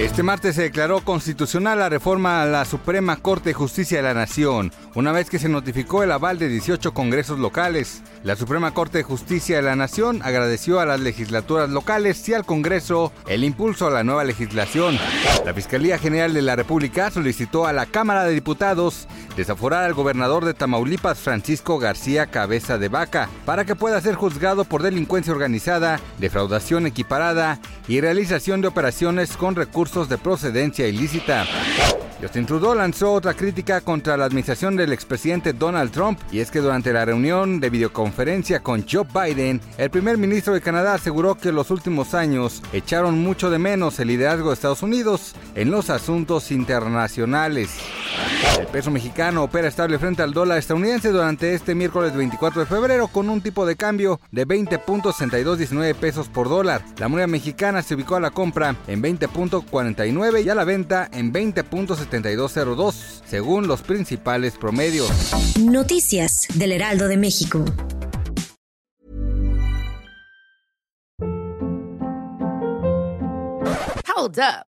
Este martes se declaró constitucional la reforma a la Suprema Corte de Justicia de la Nación, una vez que se notificó el aval de 18 congresos locales. La Suprema Corte de Justicia de la Nación agradeció a las legislaturas locales y al Congreso el impulso a la nueva legislación. La Fiscalía General de la República solicitó a la Cámara de Diputados desaforar al gobernador de Tamaulipas, Francisco García Cabeza de Vaca, para que pueda ser juzgado por delincuencia organizada, defraudación equiparada y realización de operaciones con recursos de procedencia ilícita. Justin Trudeau lanzó otra crítica contra la administración del expresidente Donald Trump, y es que durante la reunión de videoconferencia con Joe Biden, el primer ministro de Canadá aseguró que los últimos años echaron mucho de menos el liderazgo de Estados Unidos en los asuntos internacionales. El peso mexicano opera estable frente al dólar estadounidense durante este miércoles 24 de febrero con un tipo de cambio de 20.6219 pesos por dólar. La moneda mexicana se ubicó a la compra en 20.49 y a la venta en 20.7202, según los principales promedios. Noticias del Heraldo de México. Hold up.